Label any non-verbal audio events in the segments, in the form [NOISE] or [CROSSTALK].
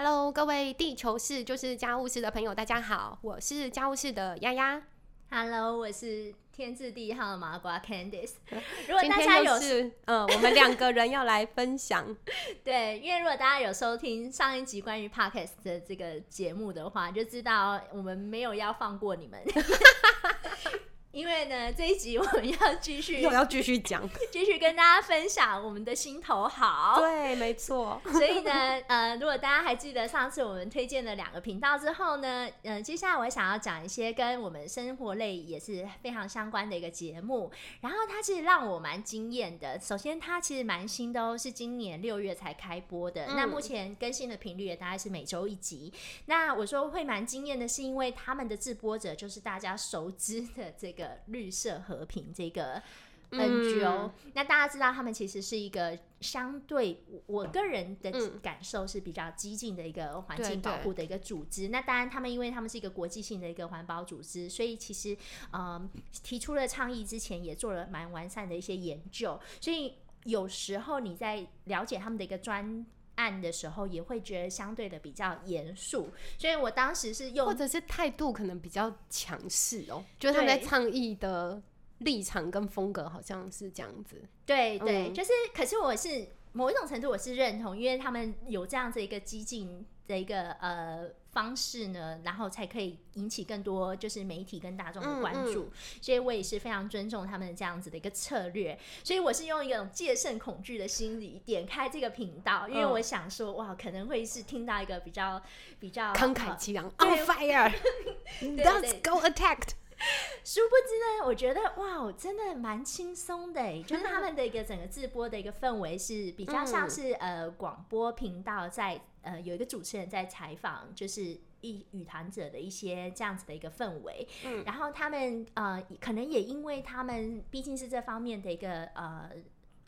Hello，各位地球室就是家务室的朋友，大家好，我是家务室的丫丫。Hello，我是天字第一号的麻瓜 Candice。[LAUGHS] 如果大家有就是，嗯、我们两个人要来分享，[LAUGHS] 对，因为如果大家有收听上一集关于 Podcast 的这个节目的话，就知道我们没有要放过你们。[LAUGHS] 因为呢，这一集我们要继续 [LAUGHS] 又要继续讲。[LAUGHS] 继续跟大家分享我们的心头好。对，没错。所以呢，呃，如果大家还记得上次我们推荐了两个频道之后呢，呃，接下来我想要讲一些跟我们生活类也是非常相关的一个节目。然后它其实让我蛮惊艳的。首先，它其实蛮新的哦，是今年六月才开播的。嗯那目前更新的频率也大概是每周一集。那我说会蛮惊艳的，是因为他们的制播者就是大家熟知的这个绿色和平这个。NGO，、嗯那大家知道他们其实是一个相对我我个人的嗯感受是比较激进的一个环境保护的一个组织。那当然，他们因为他们是一个国际性的一个环保组织，所以其实嗯提出了倡议之前也做了蛮完善的一些研究，所以有时候你在了解他们的一个专。案的时候也会觉得相对的比较严肃，所以我当时是用或者是态度可能比较强势哦，就是他们在对。倡议的立场跟风格好像是这样子。对对，嗯。就是，可是我是某一种程度我是认同，因为他们有这样子一个激进的一个呃方式呢，然后才可以引起更多就是媒体跟大众的关注，嗯。所以我也是非常尊重他们这样子的一个策略，所以我是用一种戒慎恐惧的心理点开这个频道，因为嗯。我想说哇，可能会是听到一个比较比较慷慨呃激昂对，on fire，[LAUGHS] 对 let's go attacked。[LAUGHS] 殊不知呢，我觉得哇，真的蛮轻松的诶，就是他们的一个整个直播的一个氛围是比较像是、呃广播频道在呃有一个主持人在采访，就是。一语谈者的一些这样子的一个氛围，嗯然后他们呃可能也因为他们毕竟是这方面的一个呃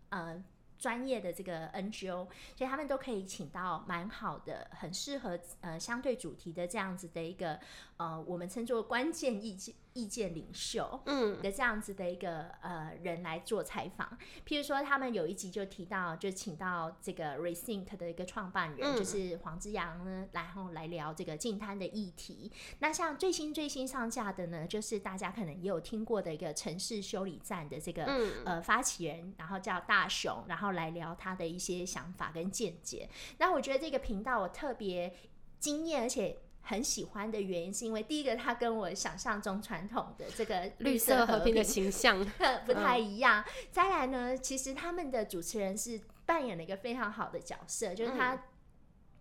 呃专业的这个 NGO，所以他们都可以请到蛮好的、很适合呃相对主题的这样子的一个呃我们称作关键意见意见领袖，嗯，的这样子的一个呃人来做采访。譬如说，他们有一集就提到，就请到这个 Rethink 的一个创办人，嗯就是黄之阳呢，然后来聊这个净滩的议题。那像最新最新上架的呢，就是大家可能也有听过的一个城市修理站的这个、嗯呃发起人，然后叫大雄，然后来聊他的一些想法跟见解。那我觉得这个频道我特别惊艳，而且。很喜欢的原因是因为第一个，它跟我想象中传统的这个绿色色和平的形象，[LAUGHS] 不太一样。再来呢，其实他们的主持人是扮演了一个非常好的角色，就是他。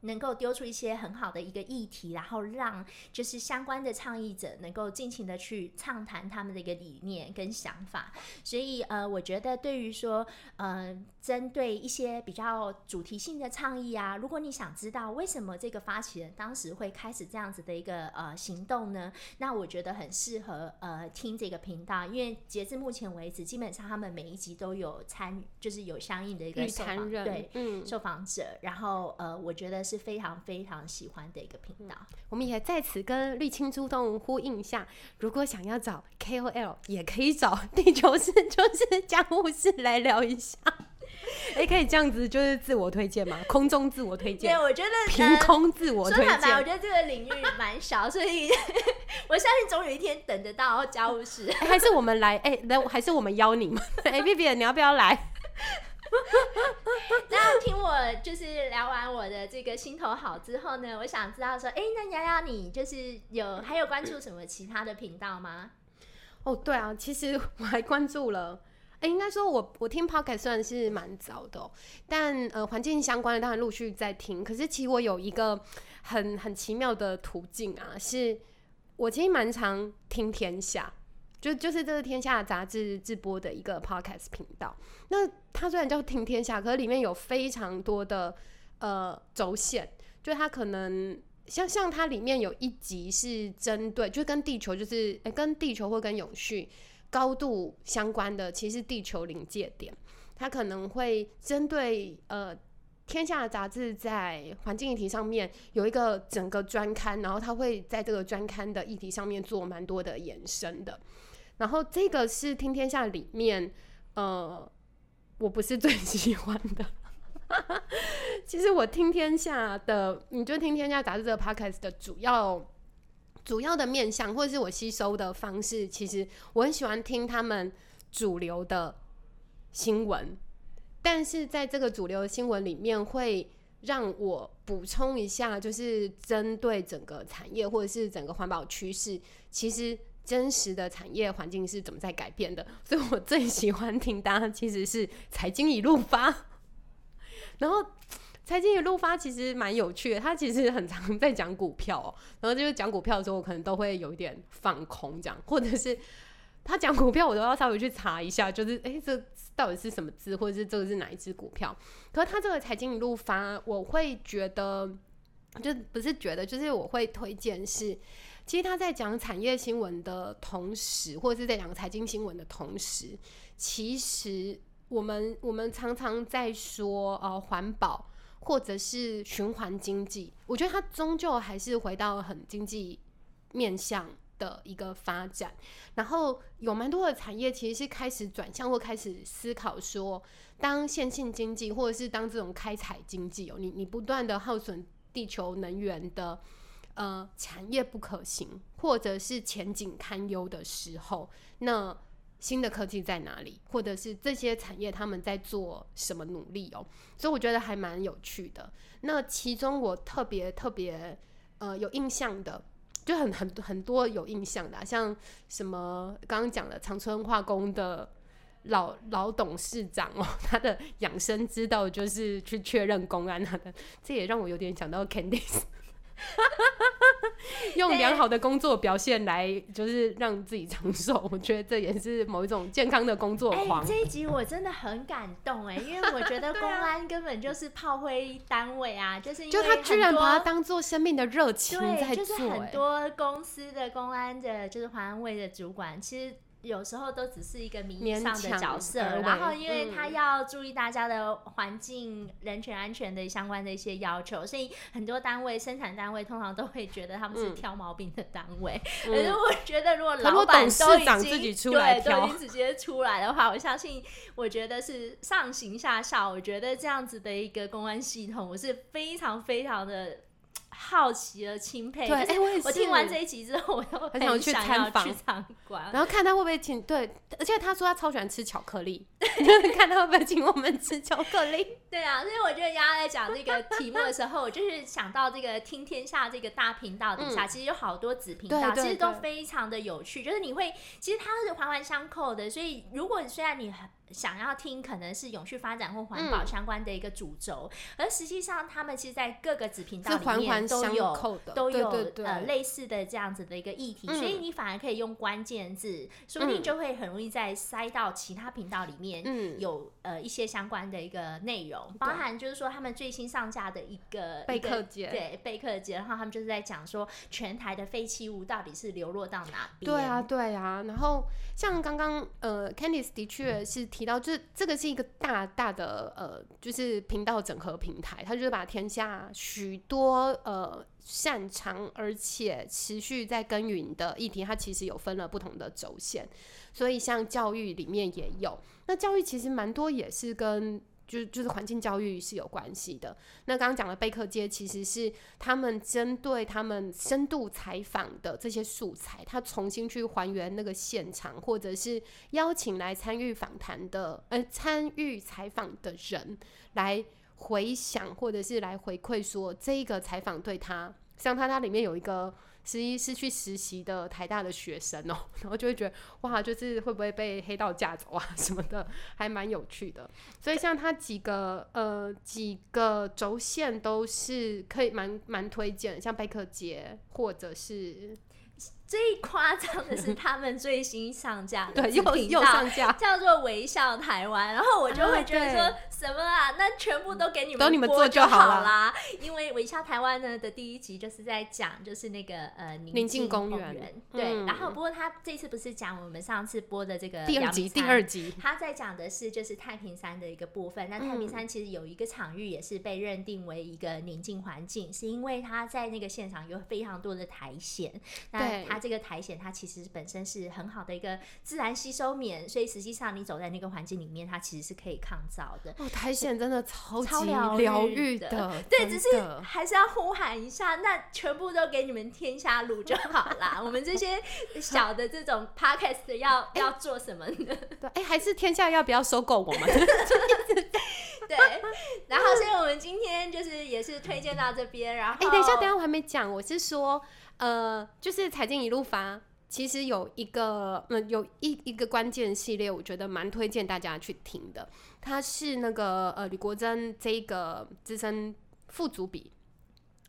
能够丢出一些很好的一个议题，然后让就是相关的倡议者能够尽情的去畅谈他们的一个理念跟想法。所以呃，我觉得对于说呃，针对一些比较主题性的倡议啊，如果你想知道为什么这个发起人当时会开始这样子的一个呃行动呢？那我觉得很适合呃听这个频道，因为截至目前为止，基本上他们每一集都有参，就是有相应的一个与受访对。嗯，受访者，然后呃，我觉得是非常非常喜欢的一个频道。我们也在此跟绿青出动呼应一下，如果想要找 KOL，也可以找 [LAUGHS] 地球是，就是家务事来聊一下。[LAUGHS] 哎、可以这样子，就是自我推荐吗？[LAUGHS] 空中自我推荐对，荐，我觉得凭呃空自我推说坦白，我荐。觉得这个领域蛮少，所以我相信总有一天等得到家务事。哎还是我们来，哎、来，还是我们邀你们。哎、b b 你要不要来？就是聊完我的这个心头好之后呢，我想知道说，哎、那瑶瑶你就是有还有关注什么其他的频道吗？哦，对啊，其实我还关注了。哎、应该说我我听 podcast 虽然是蛮早的、哦，但呃环境相关的当然陆续在听。可是其实我有一个很很奇妙的途径啊，是我其实蛮常听天下，就就是这个天下杂志直播的一个 podcast 频道。那它虽然叫听天下，可是里面有非常多的呃轴线，就它可能像像它里面有一集是针对，就跟地球就是、跟地球或跟永续高度相关的，其实地球临界点，它可能会针对呃。天下杂志在环境议题上面有一个整个专刊，然后它会在这个专刊的议题上面做蛮多的延伸的。然后这个是听天下里面，呃，我不是最喜欢的。[LAUGHS] 其实我听天下的，你就听天下杂志这个 podcast 的主要主要的面向，或者是我吸收的方式，其实我很喜欢听他们主流的新闻，但是在这个主流新闻里面，会让我补充一下，就是针对整个产业或者是整个环保趋势，其实真实的产业环境是怎么在改变的。所以我最喜欢听大家其实是财经一路发，然后。财经一路发其实蛮有趣的，他其实很常在讲股票，然后就是讲股票的时候，我可能都会有一点放空这样，或者是他讲股票，我都要稍微去查一下，就是诶，这到底是什么字，或者是这个是哪一只股票？可是他这个财经一路发，我会觉得就不是觉得，就是我会推荐是，其实他在讲产业新闻的同时，或者是在讲财经新闻的同时，其实我们我们常常在说呃环保。或者是循环经济，我觉得它终究还是回到很经济面向的一个发展。然后有蛮多的产业其实是开始转向或开始思考说，当线性经济或者是当这种开采经济哦，你你不断的耗损地球能源的呃产业不可行，或者是前景堪忧的时候，那。新的科技在哪里，或者是这些产业他们在做什么努力哦？所以我觉得还蛮有趣的。那其中我特别特别呃有印象的，就很很很多有印象的，像什么刚刚讲的长春化工的老老董事长哦，[LAUGHS] 他的养生之道就是去确认公安他的，[LAUGHS] 这也让我有点想到 Candice。[LAUGHS] [LAUGHS] 用良好的工作表现来，就是让自己长寿。[LAUGHS] 我觉得这也是某一种健康的工作狂。这一集我真的很感动哎，因为我觉得 [LAUGHS] 公安根本就是炮灰单位啊，就是因为他居然把它当做生命的热情在做。就是很多公司的公安的，就是环安卫的主管，其实。有时候都只是一个名义上的角色，然后因为他要注意大家的环境、人权安全的相关的一些要求，所以很多单位、生产单位通常都会觉得他们是挑毛病的单位。可是我觉得，如果老板都已经对都已经直接出来的话，我相信，我觉得是上行下效。我觉得这样子的一个公安系统，我是非常非常的。好奇而钦佩，对，哎，我也是。我听完这一集之后，我又很想去参访，去参观，然后看他会不会请。对，而且他说他超喜欢吃巧克力，[LAUGHS] 看他会不会请我们吃巧克力。对啊，所以我觉得丫丫在讲这个题目的时候，我就是想到这个听天下这个大频道底下，其实有好多子频道，其实都非常的有趣。就是你会，其实它是环环相扣的。所以，如果虽然你很。想要听可能是永续发展或环保相关的一个主轴，而实际上他们其实，在各个子频道里面都有都有呃类似的这样子的一个议题，所以你反而可以用关键字，说不定就会很容易在塞到其他频道里面有呃一些相关的一个内容，包含就是说他们最新上架的一个备课节，对备课节，然后他们就是在讲说全台的废弃物到底是流落到哪边？对啊，对啊，然后像刚刚呃，Candice 的确是。提到就是这个是一个大大的呃，就是频道整合平台，它就是把天下许多呃擅长而且持续在耕耘的议题，它其实有分了不同的轴线，所以像教育里面也有，那教育其实蛮多也是跟。就就是环境教育是有关系的。那刚刚讲的贝克街，其实是他们针对他们深度采访的这些素材，他重新去还原那个现场，或者是邀请来参与访谈的，呃，参与采访的人来回想，或者是来回馈说这一个采访对他，像他他里面有一个。十一是去实习的台大的学生哦，[LAUGHS] 然后就会觉得哇，就是会不会被黑道架走啊什么的，还蛮有趣的。所以像他几个呃几个轴线都是可以蛮蛮推荐，像贝克街或者是。最夸张的是他们最新上架的又又上架，[LAUGHS] 叫做微笑台湾，然后我就会觉得说什么啊，那全部都给你们都你们做就好啦。因为微笑台湾呢的第一集就是在讲就是那个呃宁静公园，对。然后不过他这次不是讲我们上次播的这个第二集，第二集他在讲的是就是太平山的一个部分。那太平山其实有一个场域也是被认定为一个宁静环境，是因为他在那个现场有非常多的苔藓，那它。它这个苔藓它其实本身是很好的一个自然吸收棉，所以实际上你走在那个环境里面，它其实是可以抗造的。哦，苔藓真的超级超疗疗愈愈的，对，只是还是要呼喊一下，那全部都给你们天下路就好啦。[LAUGHS] 我们这些小的这种 podcast 要 [LAUGHS] 要做什么呢？[LAUGHS] 对，哎，还是天下要不要收购我们？对，然后所以我们今天就是也是推荐到这边，然后哎、等一下，等一下，我还没讲，我是说，呃，就是财经一路发，其实有一个，嗯、有一一个关键系列，我觉得蛮推荐大家去听的。它是那个呃，吕国珍这一个资深副主笔，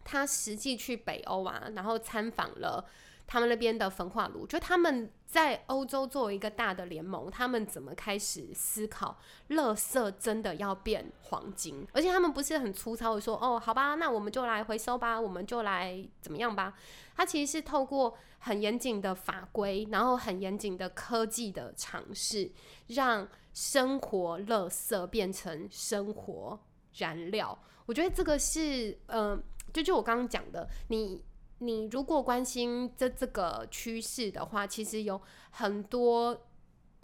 他实际去北欧啊，然后参访了他们那边的焚化炉，就他们在欧洲作为一个大的联盟，他们怎么开始思考，垃圾真的要变黄金，而且他们不是很粗糙的说，哦，好吧，那我们就来回收吧，我们就来怎么样吧？它其实是透过很严谨的法规，然后很严谨的科技的尝试，让生活垃圾变成生活燃料。我觉得这个是，呃，就就我刚刚讲的，你你如果关心这这个趋势的话，其实有很多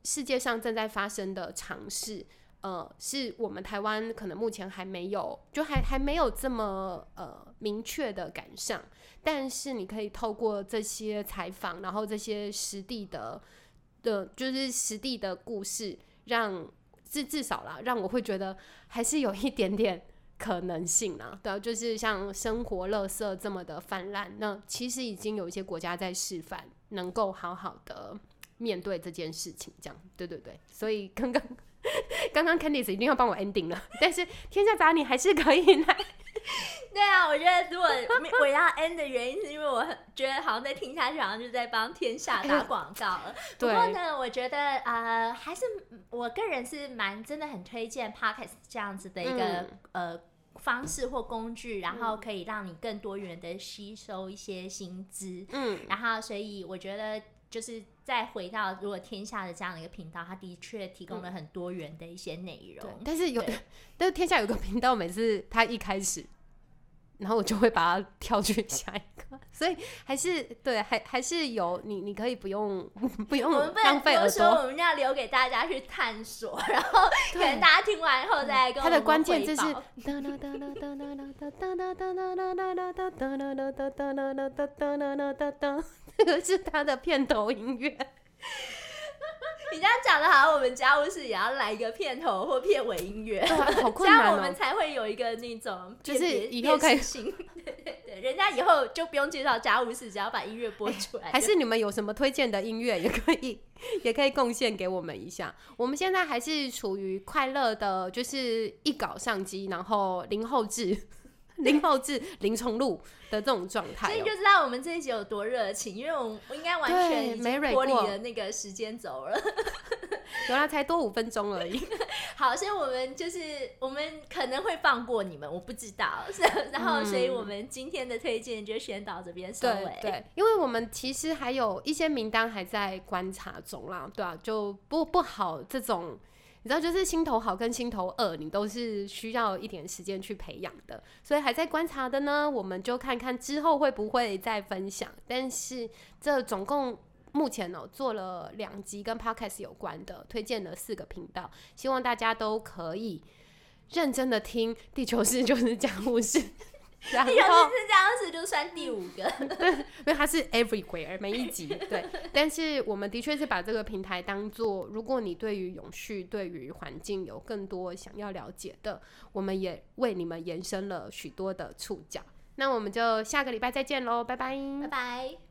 世界上正在发生的尝试，呃，是我们台湾可能目前还没有，就还还没有这么呃明确的赶上。但是你可以透过这些采访，然后这些实地的的，就是实地的故事，让至至少啦，让我会觉得还是有一点点可能性啦。对，就是像生活垃圾这么的泛滥，那其实已经有一些国家在示范，能够好好的面对这件事情。这样，对对对，所以刚刚。[LAUGHS] 刚刚 Candice 一定要帮我 ending 了，但是天下杂你还是可以来。对啊，我觉得如果我要 end 的原因是因为我很觉得好像在听下去，好像就在帮天下打广告了。不过呢，我觉得呃，还是我个人是蛮真的很推荐 podcast 这样子的一个、嗯呃方式或工具，然后可以让你更多元的吸收一些薪资。嗯，然后所以我觉得就是再回到如果天下的这样的一个频道，它的确提供了很多元的一些内容。对，但是有对，但是天下有个频道，每次他一开始，然后我就会把它跳去下一个，所以还是对，还还是有你，你可以不用 [LAUGHS] 不用浪费耳多说，朵。我们要留给大家去探索，然后 [LAUGHS] 可能大家听完以后再来跟我们它的关键汇字是报这个是它的片头音乐。你这样讲的好像我们家务事也要来一个片头或片尾音乐，这 [LAUGHS] 困难哦。样我们才会有一个那种就是以后可以辨识性对对对，人家以后就不用介绍家务事，只要把音乐播出来就，[LAUGHS] 还是你们有什么推荐的音乐，也可以 [LAUGHS] 也可以贡献给我们一下。我们现在还是处于快乐的，就是一稿上机，然后零后置、零后置、零重录的这种状态哦、所以就知道我们这一集有多热情，因为我我应该完全没蕊过脱离了那个时间走了。有啦，才多五分钟而已。[LAUGHS] 好，所以我们就是我们可能会放过你们，我不知道。是 [LAUGHS] 然后，所以我们今天的推荐就先到这边收尾。对对，因为我们其实还有一些名单还在观察中啦，对啊，就不不好这种。你知道，就是心头好跟心头恶，你都是需要一点时间去培养的，所以还在观察的呢。我们就看看之后会不会再分享。但是这总共目前呢、做了两集跟 podcast 有关的，推荐了四个频道，希望大家都可以认真的听。地球事就是讲故事，[LAUGHS] 然后地球是讲故事，就算第五个。[LAUGHS] [LAUGHS] 因为它是 everywhere 每一集 [LAUGHS] 对，但是我们的确是把这个平台当做，如果你对于永续、对于环境有更多想要了解的，我们也为你们延伸了许多的触角。那我们就下个礼拜再见喽，拜拜拜拜。